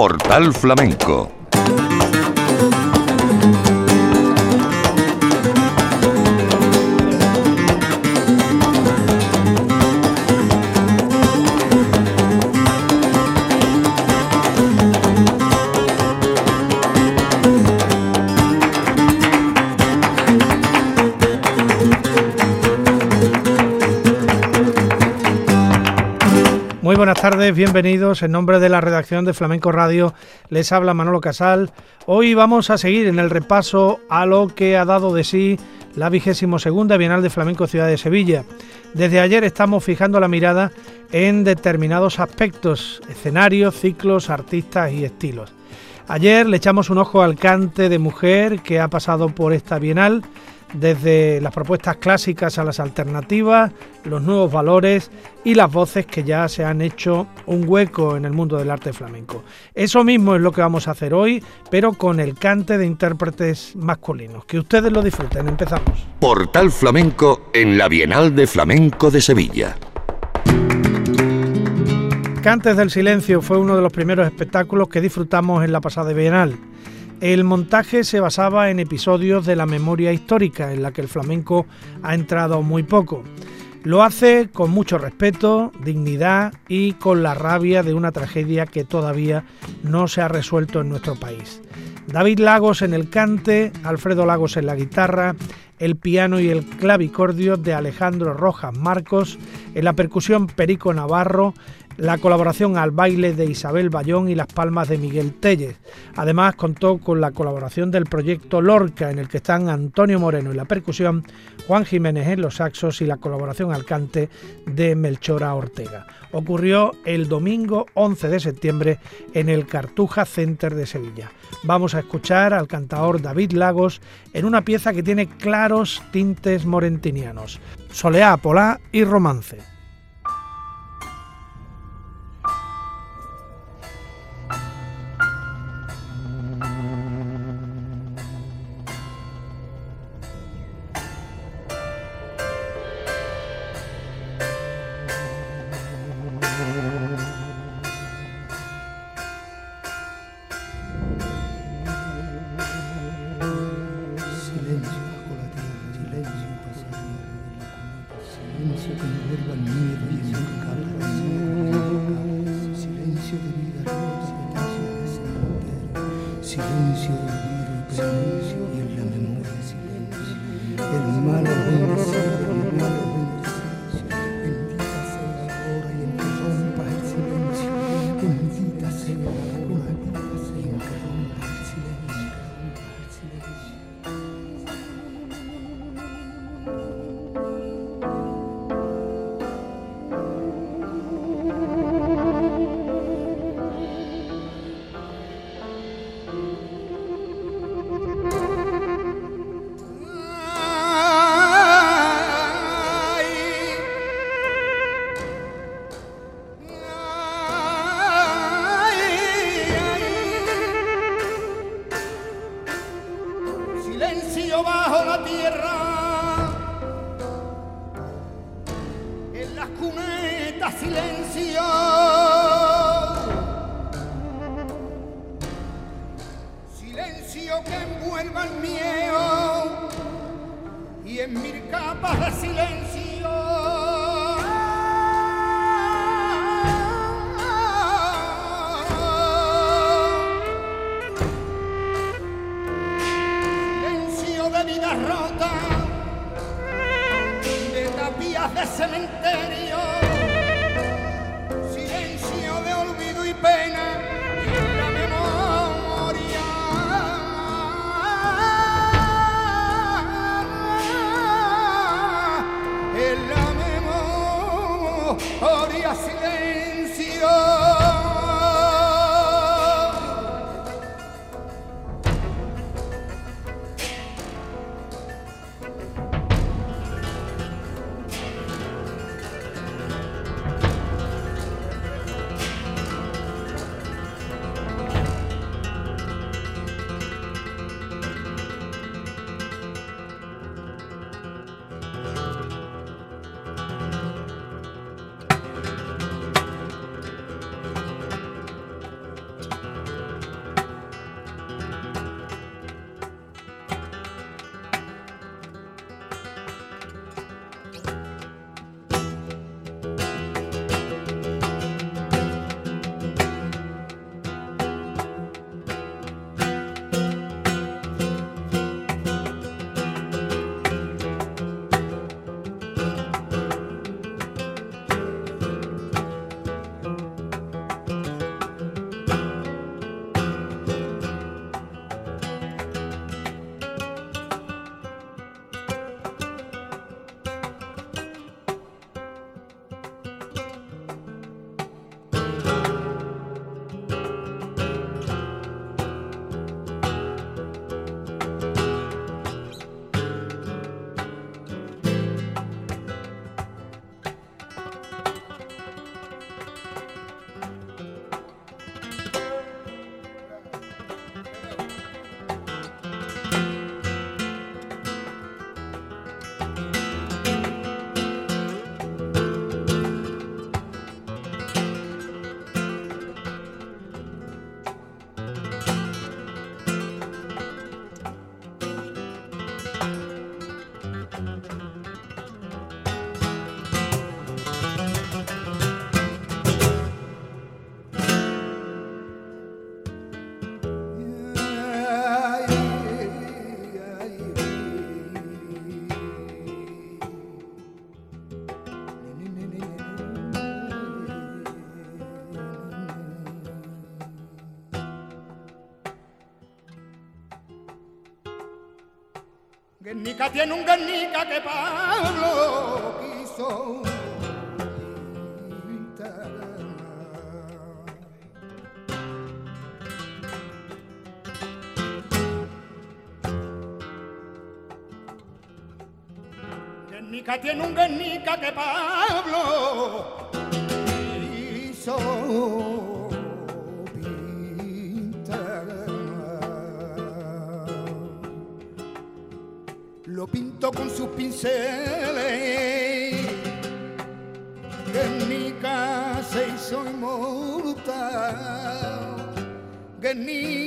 Portal Flamenco buenas tardes, bienvenidos. En nombre de la redacción de Flamenco Radio les habla Manolo Casal. Hoy vamos a seguir en el repaso a lo que ha dado de sí la vigésimo segunda Bienal de Flamenco Ciudad de Sevilla. Desde ayer estamos fijando la mirada en determinados aspectos, escenarios, ciclos, artistas y estilos. Ayer le echamos un ojo al cante de mujer que ha pasado por esta Bienal desde las propuestas clásicas a las alternativas, los nuevos valores y las voces que ya se han hecho un hueco en el mundo del arte flamenco. Eso mismo es lo que vamos a hacer hoy, pero con el cante de intérpretes masculinos. Que ustedes lo disfruten. Empezamos. Portal Flamenco en la Bienal de Flamenco de Sevilla. Cantes del Silencio fue uno de los primeros espectáculos que disfrutamos en la pasada Bienal. El montaje se basaba en episodios de la memoria histórica, en la que el flamenco ha entrado muy poco. Lo hace con mucho respeto, dignidad y con la rabia de una tragedia que todavía no se ha resuelto en nuestro país. David Lagos en el cante, Alfredo Lagos en la guitarra, el piano y el clavicordio de Alejandro Rojas Marcos, en la percusión Perico Navarro, la colaboración al baile de Isabel Bayón y las palmas de Miguel Telles. Además contó con la colaboración del proyecto Lorca, en el que están Antonio Moreno en la percusión, Juan Jiménez en los saxos y la colaboración al cante de Melchora Ortega. Ocurrió el domingo 11 de septiembre en el Cartuja Center de Sevilla. Vamos a escuchar al cantador David Lagos en una pieza que tiene claros tintes morentinianos, soleá, polá y romance. que envuelva el miedo y en mil capas de silencio Guernica tiene un Guernica que Pablo quiso Guernica tiene un Guernica que Pablo hizo con sus pinceles. Guernica se hizo inmortal. Guernica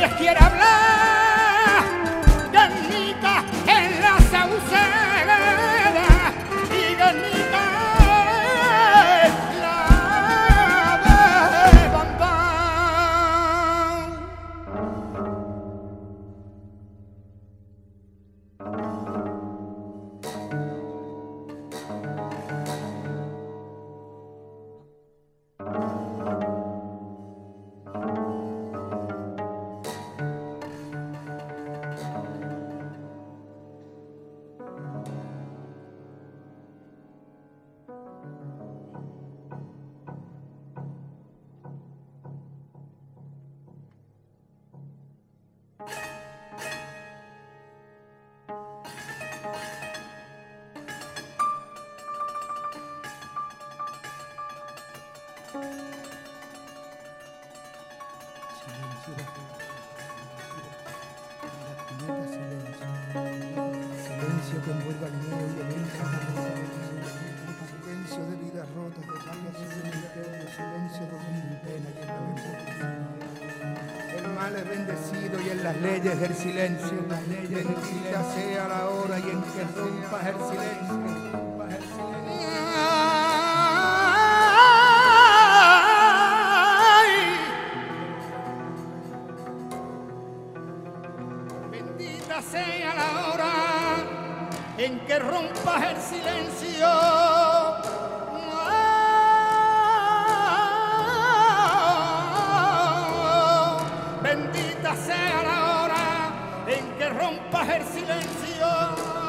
leyes rompas el silencio.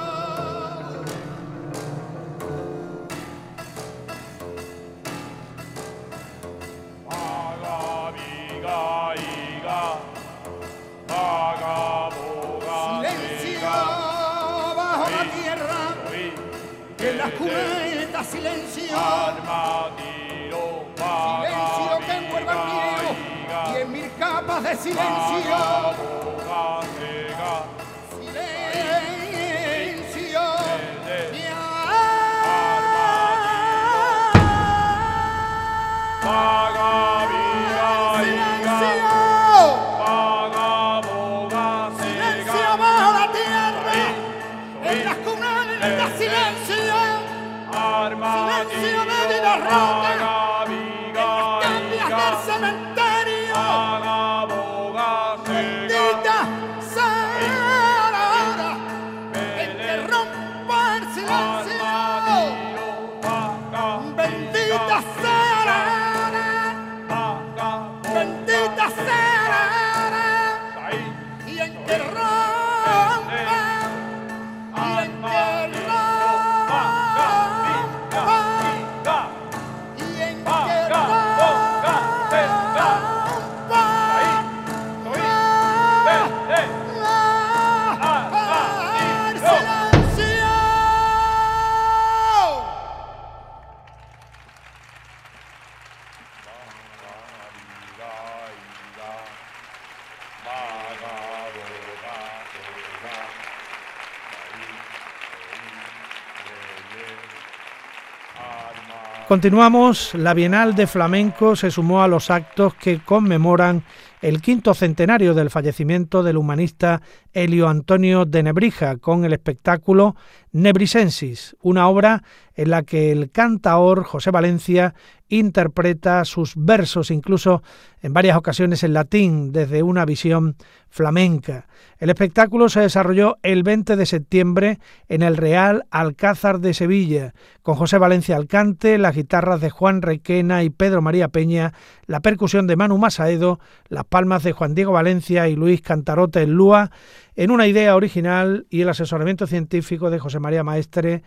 Continuamos, la Bienal de Flamenco se sumó a los actos que conmemoran el quinto centenario del fallecimiento del humanista Helio Antonio de Nebrija con el espectáculo Nebrisensis, una obra en la que el cantaor José Valencia interpreta sus versos incluso en varias ocasiones en latín desde una visión flamenca. El espectáculo se desarrolló el 20 de septiembre en el Real Alcázar de Sevilla, con José Valencia al cante, las guitarras de Juan Requena y Pedro María Peña, la percusión de Manu Masaedo, las palmas de Juan Diego Valencia y Luis Cantarote en Lúa, en una idea original y el asesoramiento científico de José María Maestre,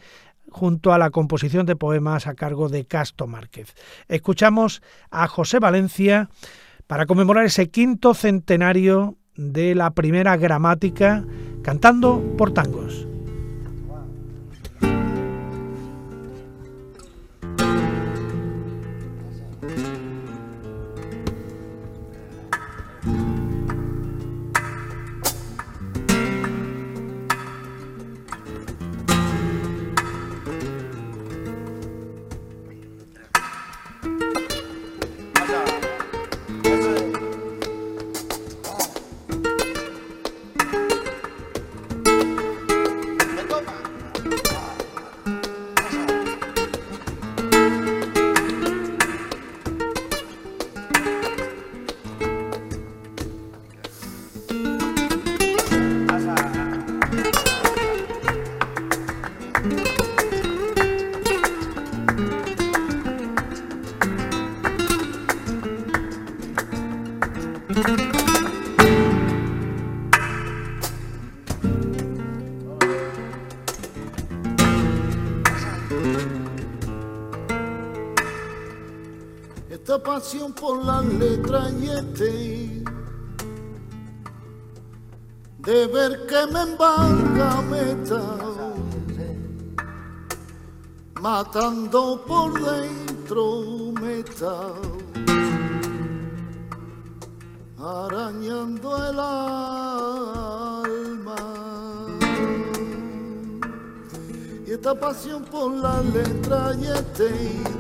junto a la composición de poemas a cargo de Casto Márquez. Escuchamos a José Valencia para conmemorar ese quinto centenario de la primera gramática cantando por tangos. Esta pasión por las letras y este de ver que me embarga me está matando por dentro me está arañando el alma esta pasión por la letra y este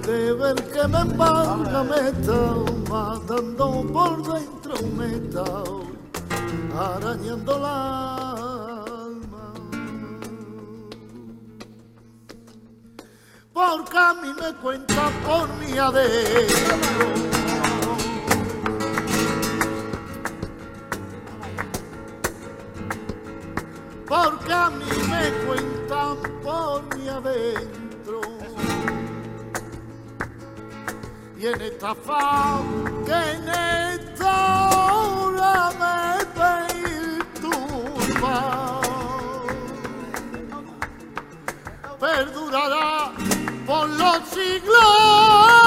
de ver que me embarga me está matando por dentro me está arañando el alma. Porque a mí me cuenta por mi adentro porque a mí me cuentan por mi adentro. Y en esta faz que en esta hora me perturba, perdurará por los siglos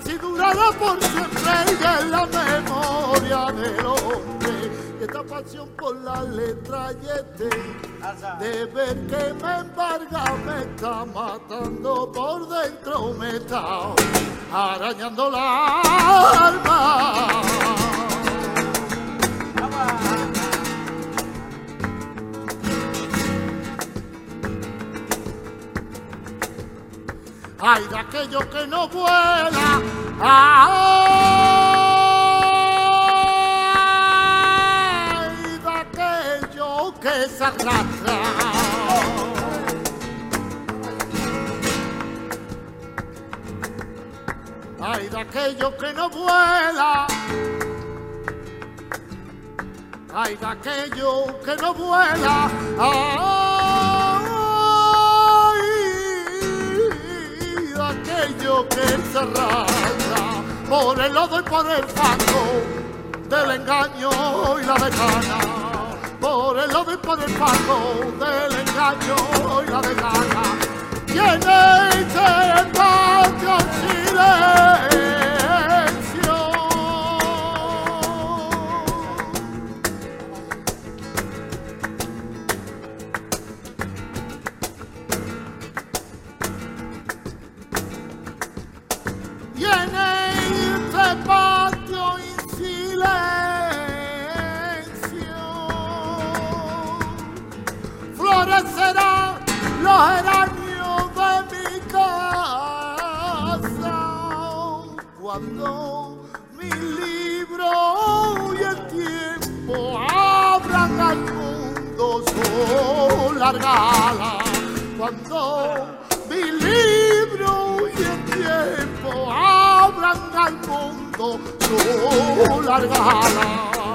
así durará por siempre y en la memoria del hombre. Y esta pasión por la letra y este de ver que me embarga me está matando por dentro me está arañando la alma. Ay, de aquello que no vuela. Ay, de aquello que se arrastra. Ay, de aquello que no vuela. Ay, de aquello que no vuela. Ay, aquello que arrastra por el lodo y por el fango del engaño y la decana. Por el lodo y por el fango del engaño y la decana. Tiene ese patio silencio. Cuando mi libro y el tiempo abran al mundo su largala cuando mi libro y el tiempo abran al mundo su Mare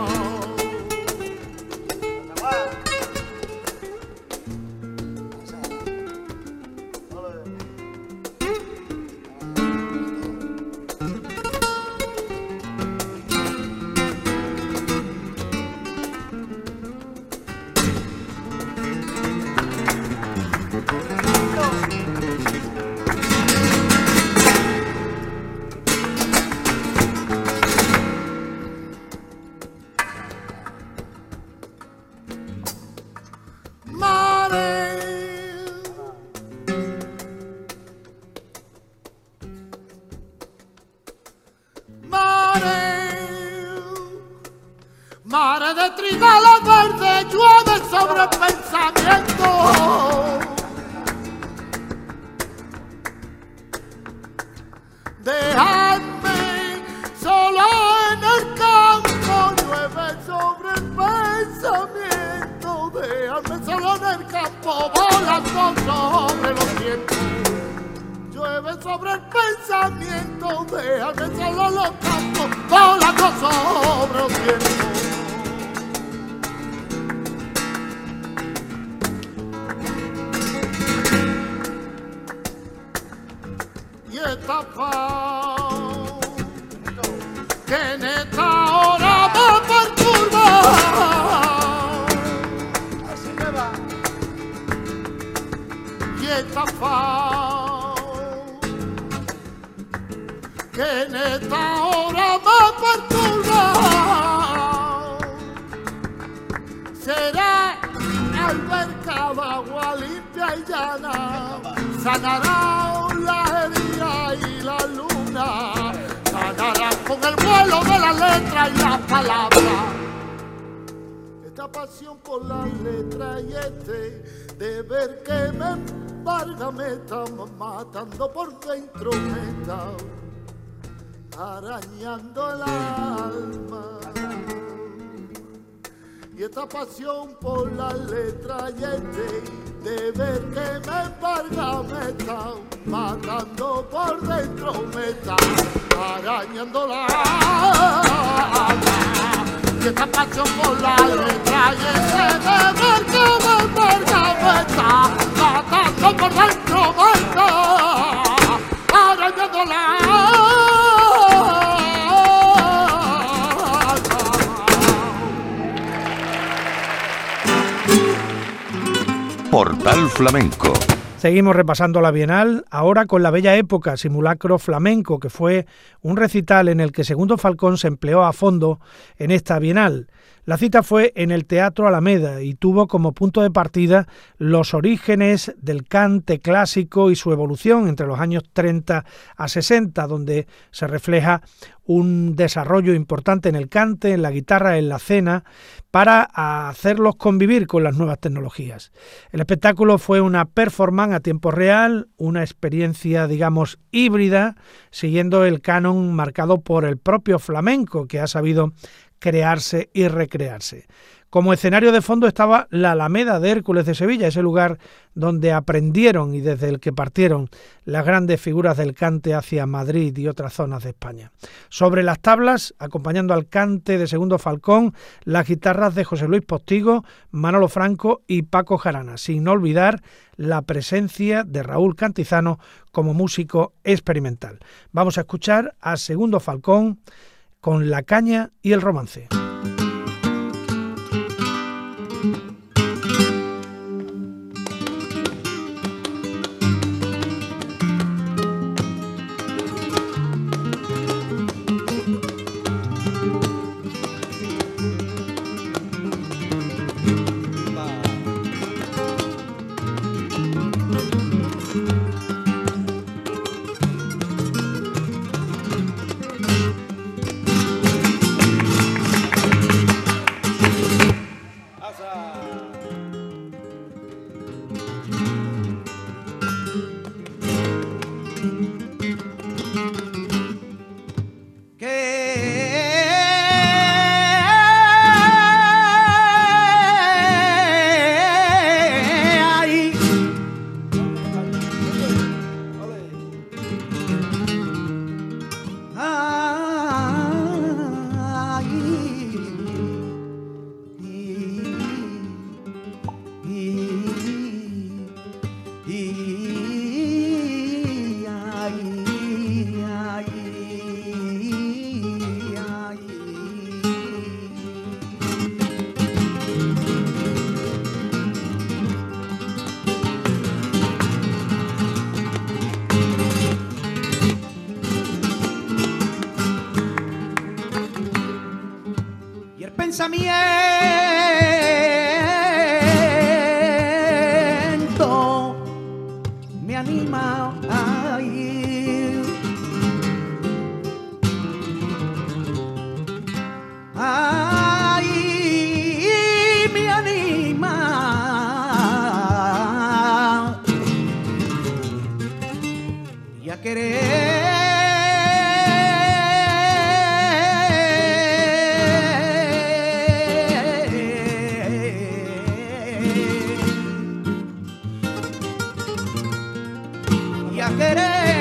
pasión por la letra y este deber que me embarga me está matando por dentro me está arañando la y esta pasión por la letra y este deber que me embarga me matando por dentro me arañando la Portal Flamenco Seguimos repasando la Bienal, ahora con la Bella Época, simulacro flamenco, que fue un recital en el que Segundo Falcón se empleó a fondo en esta Bienal. La cita fue en el Teatro Alameda y tuvo como punto de partida los orígenes del cante clásico y su evolución entre los años 30 a 60, donde se refleja un desarrollo importante en el cante, en la guitarra, en la cena, para hacerlos convivir con las nuevas tecnologías. El espectáculo fue una performance a tiempo real, una experiencia, digamos, híbrida, siguiendo el canon marcado por el propio flamenco, que ha sabido crearse y recrearse. Como escenario de fondo estaba la Alameda de Hércules de Sevilla, ese lugar donde aprendieron y desde el que partieron las grandes figuras del cante hacia Madrid y otras zonas de España. Sobre las tablas, acompañando al cante de Segundo Falcón, las guitarras de José Luis Postigo, Manolo Franco y Paco Jarana, sin olvidar la presencia de Raúl Cantizano como músico experimental. Vamos a escuchar a Segundo Falcón con La caña y el romance. a querer.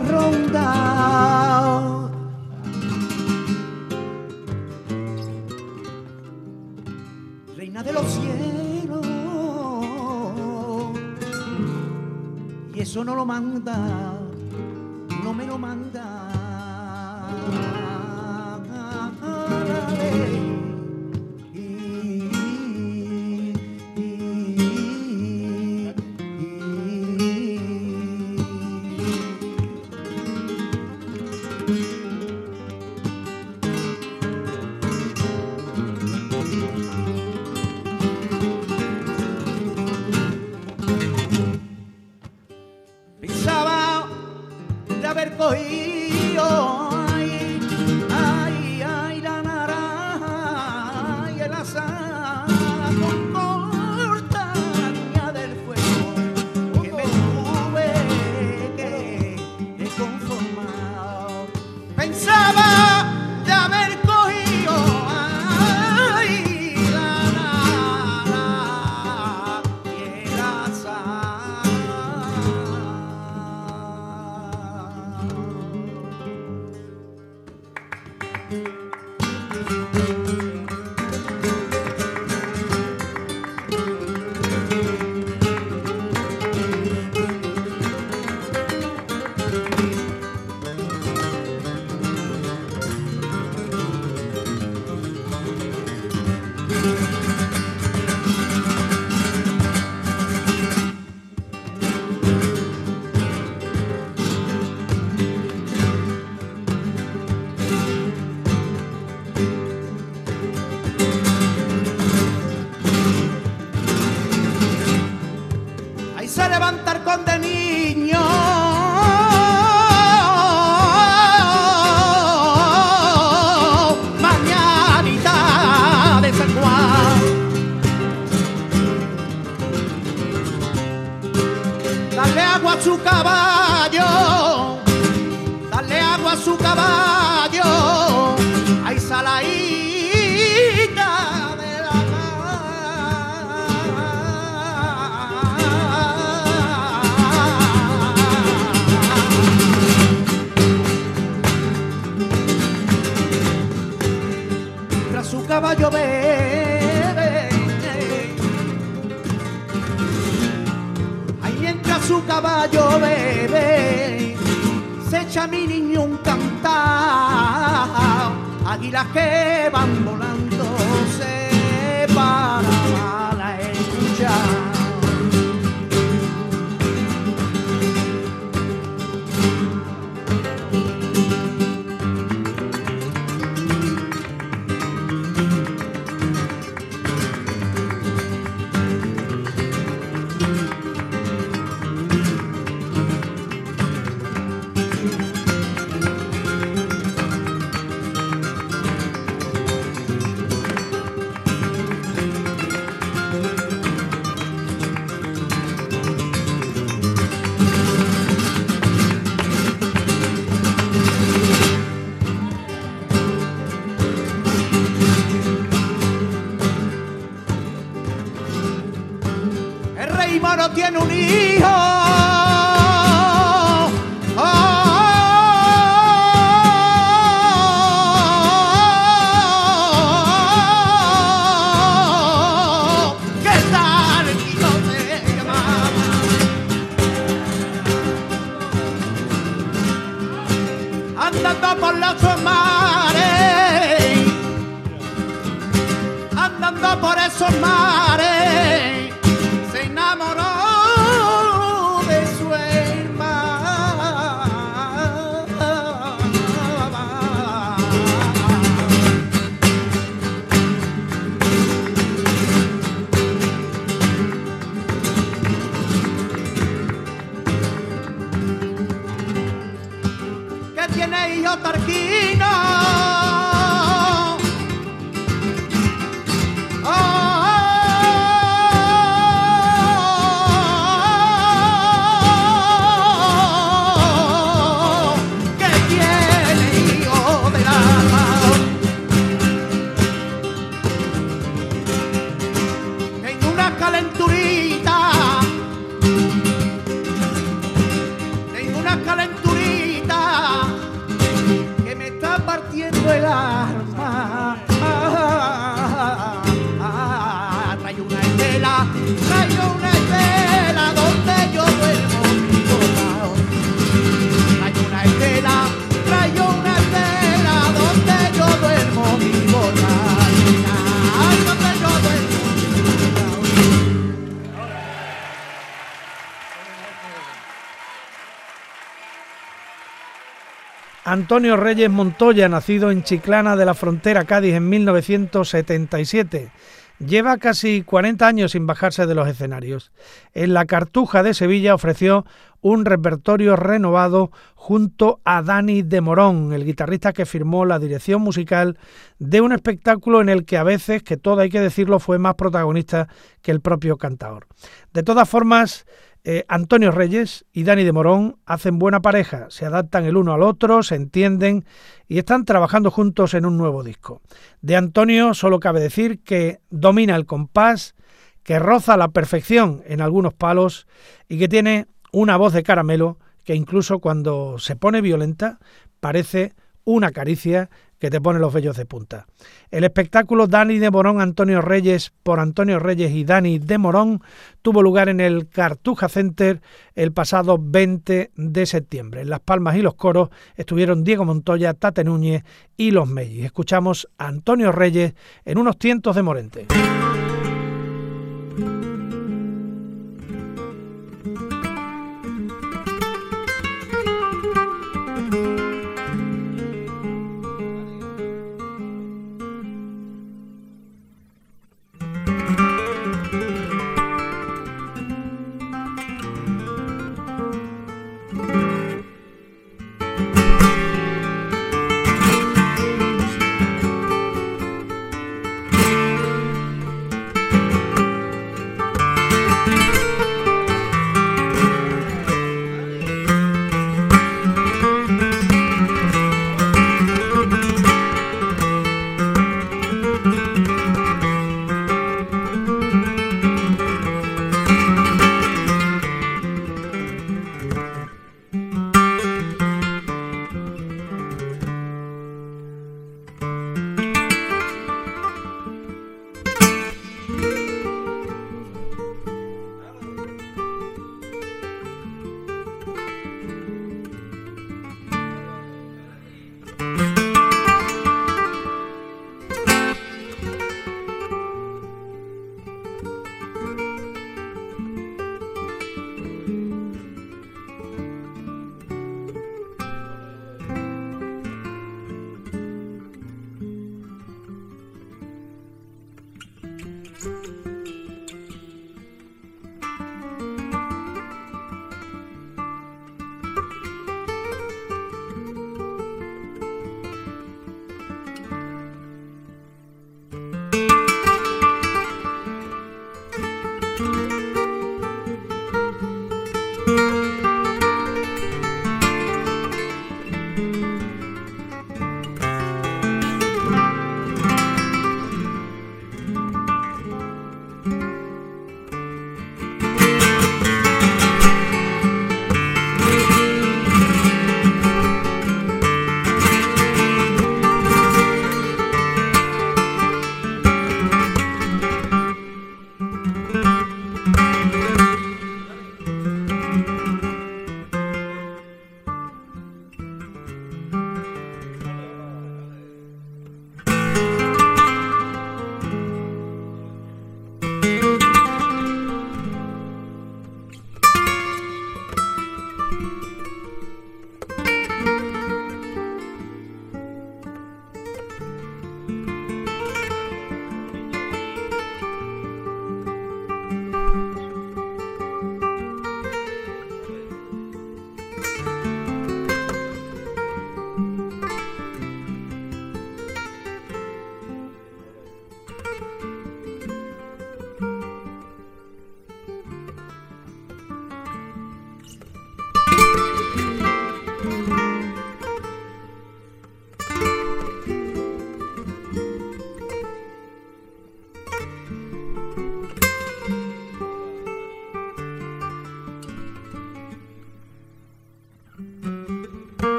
iba. Reina de los cielos, y eso no lo manda. Antonio Reyes Montoya, nacido en Chiclana de la Frontera, Cádiz, en 1977. Lleva casi 40 años sin bajarse de los escenarios. En la Cartuja de Sevilla ofreció un repertorio renovado junto a Dani de Morón, el guitarrista que firmó la dirección musical de un espectáculo en el que a veces, que todo hay que decirlo, fue más protagonista que el propio cantador. De todas formas, eh, Antonio Reyes y Dani de Morón hacen buena pareja, se adaptan el uno al otro, se entienden y están trabajando juntos en un nuevo disco. De Antonio solo cabe decir que domina el compás, que roza la perfección en algunos palos y que tiene una voz de caramelo que incluso cuando se pone violenta parece una caricia que te pone los vellos de punta. El espectáculo Dani de Morón Antonio Reyes por Antonio Reyes y Dani de Morón tuvo lugar en el Cartuja Center el pasado 20 de septiembre. En Las Palmas y los coros estuvieron Diego Montoya, Tate Núñez y Los Mellis. Escuchamos a Antonio Reyes en unos tientos de Morente.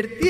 Ay,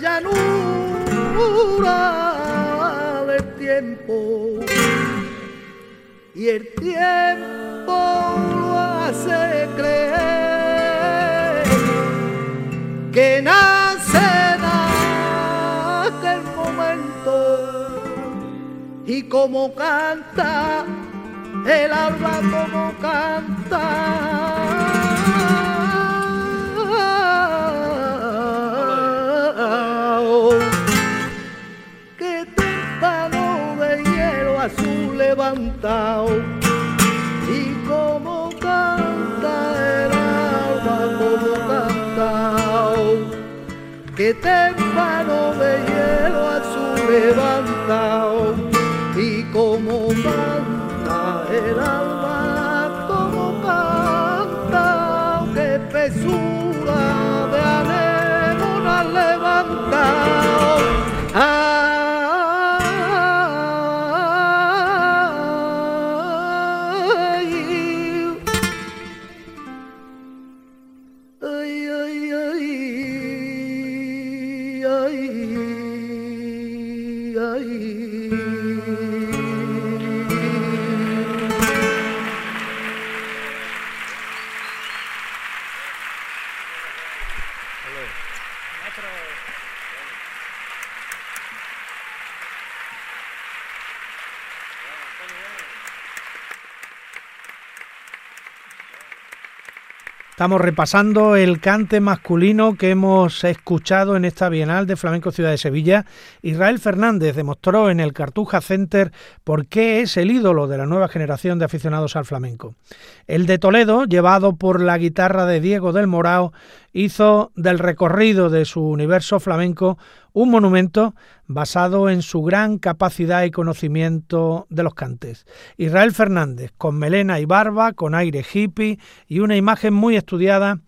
llanura Estamos repasando el cante masculino que hemos escuchado en esta Bienal de Flamenco Ciudad de Sevilla. Israel Fernández demostró en el Cartuja Center por qué es el ídolo de la nueva generación de aficionados al flamenco. El de Toledo, llevado por la guitarra de Diego del Morao, hizo del recorrido de su universo flamenco un monumento basado en su gran capacidad y conocimiento de los cantes. Israel Fernández, con melena y barba, con aire hippie y una imagen muy estudiada,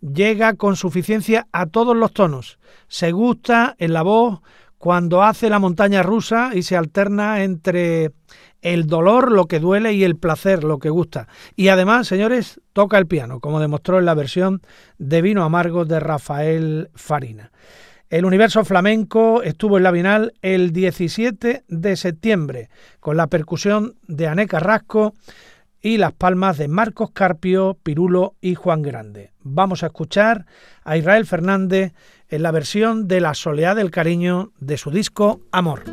llega con suficiencia a todos los tonos. Se gusta en la voz cuando hace la montaña rusa y se alterna entre el dolor, lo que duele, y el placer, lo que gusta. Y además, señores, toca el piano, como demostró en la versión de Vino Amargo de Rafael Farina. El universo flamenco estuvo en la Bienal el 17 de septiembre con la percusión de Ané Carrasco y las palmas de Marcos Carpio, Pirulo y Juan Grande. Vamos a escuchar a Israel Fernández en la versión de La Soleá del Cariño de su disco Amor.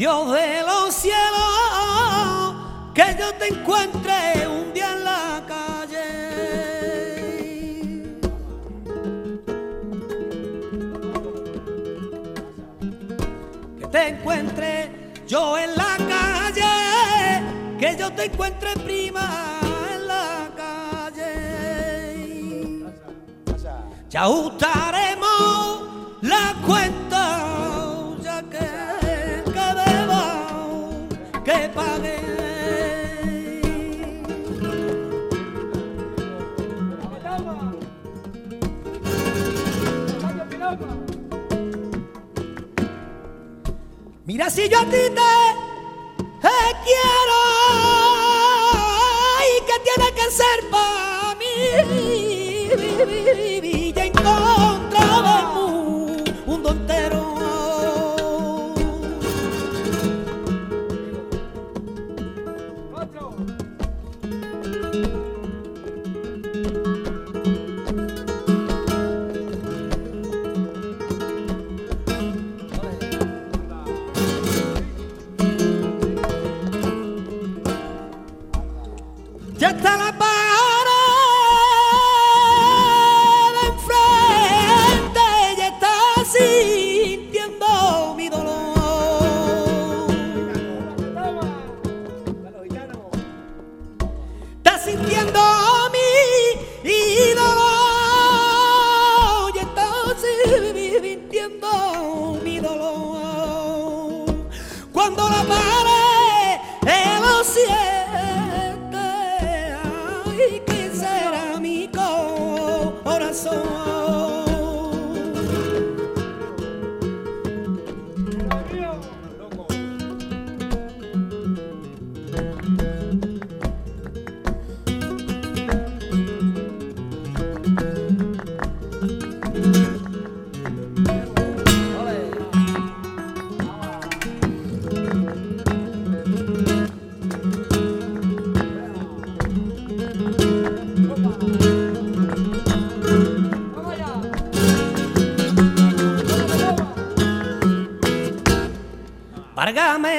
Dios de los cielos, que yo te encuentre un día en la calle. Que te encuentre yo en la calle, que yo te encuentre prima en la calle. Ya ya está la Hagamos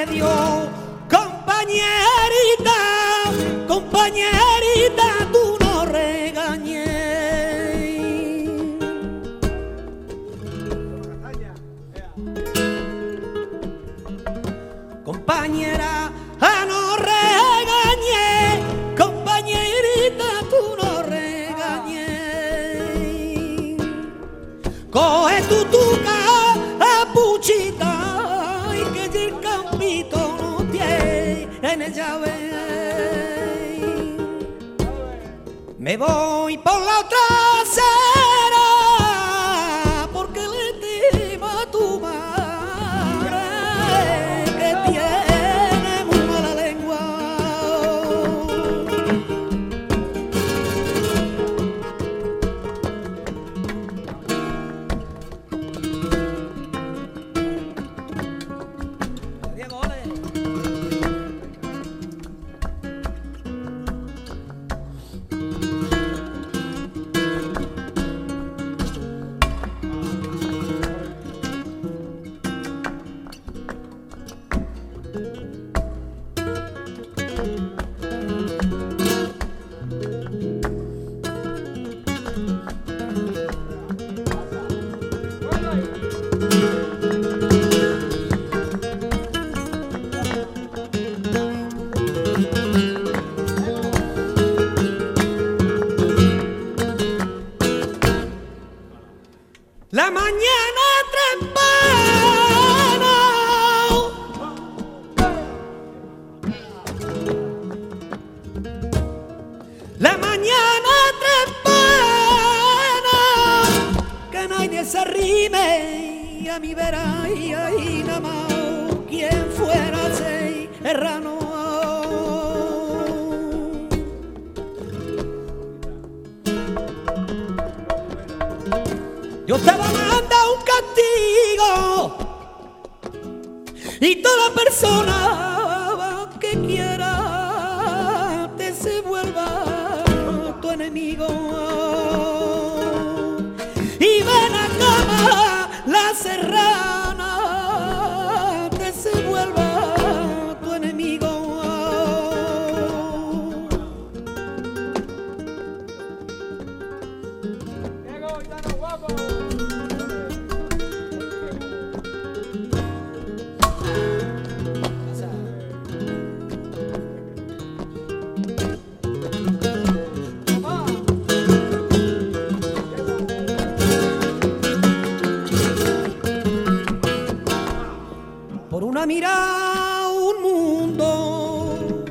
un mundo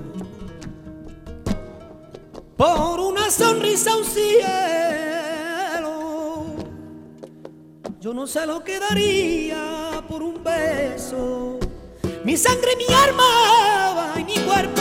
por una sonrisa un cielo. Yo no sé lo que daría por un beso. Mi sangre mi alma y mi cuerpo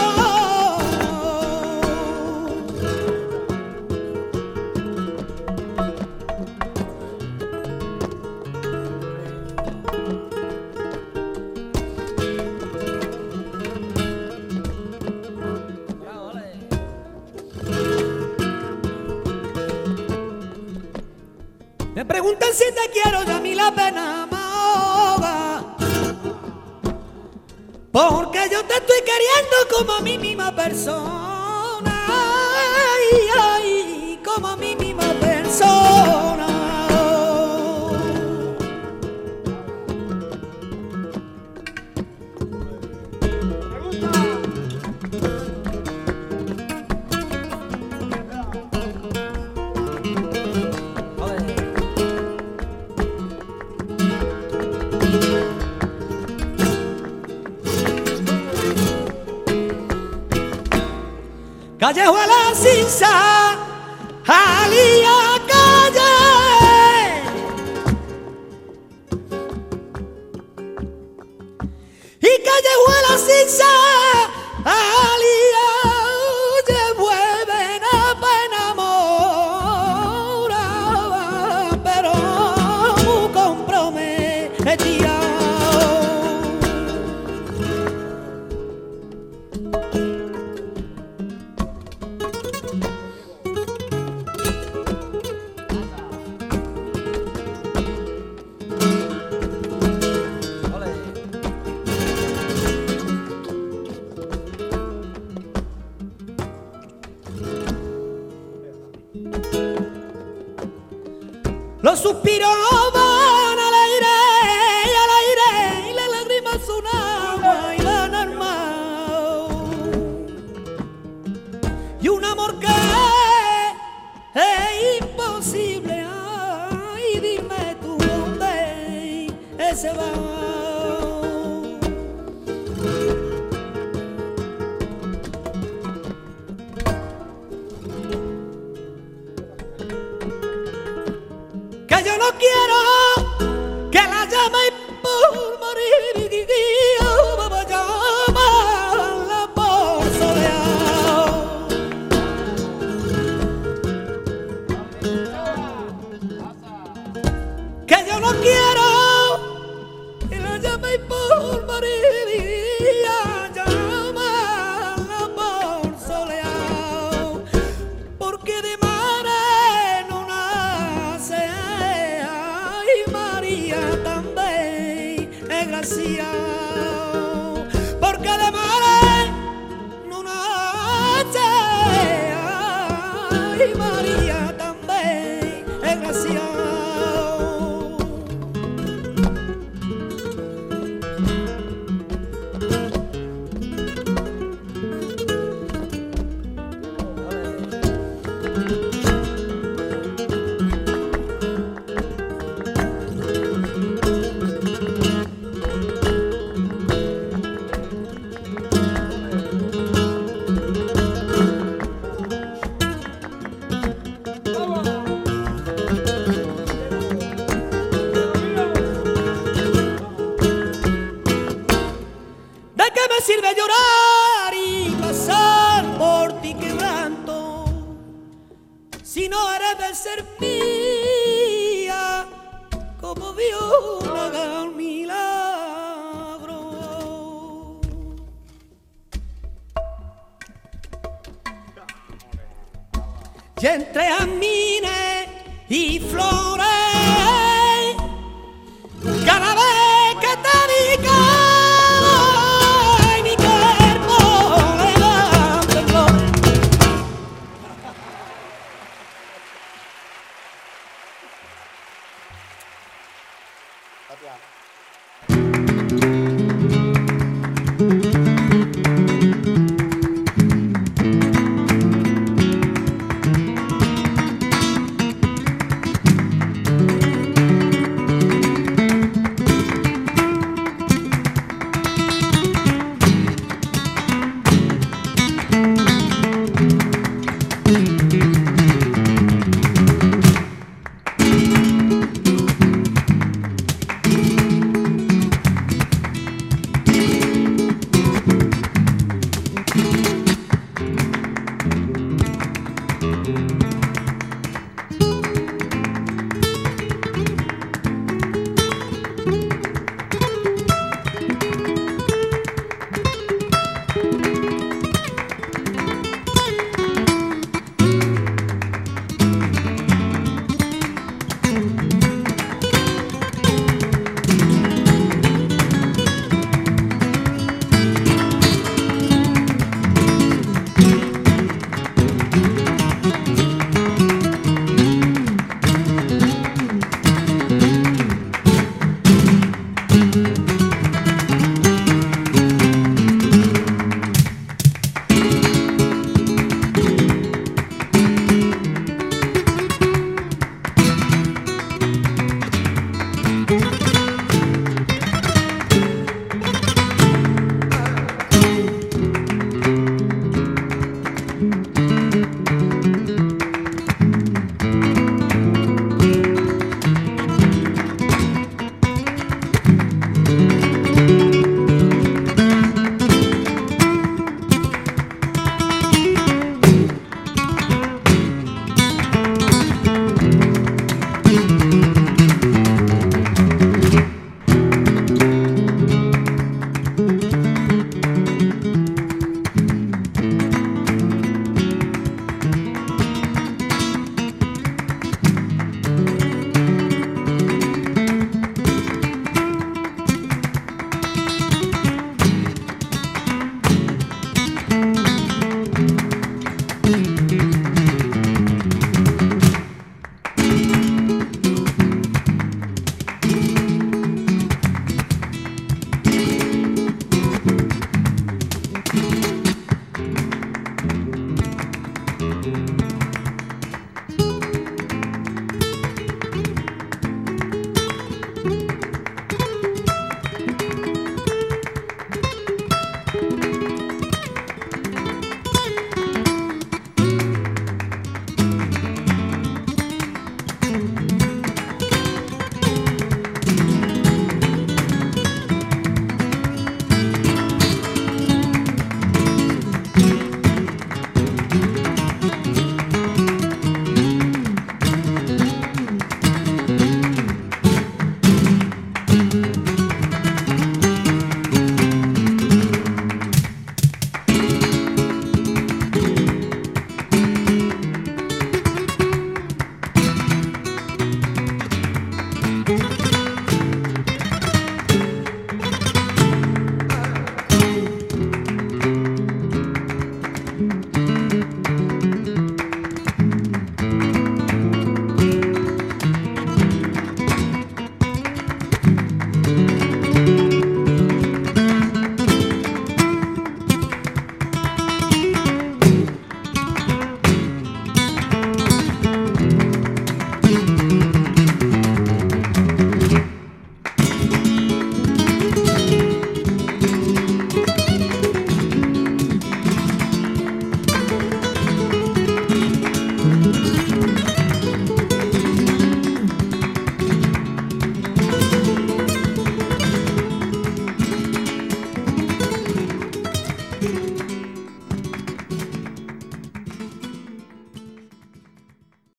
igual a Cisa.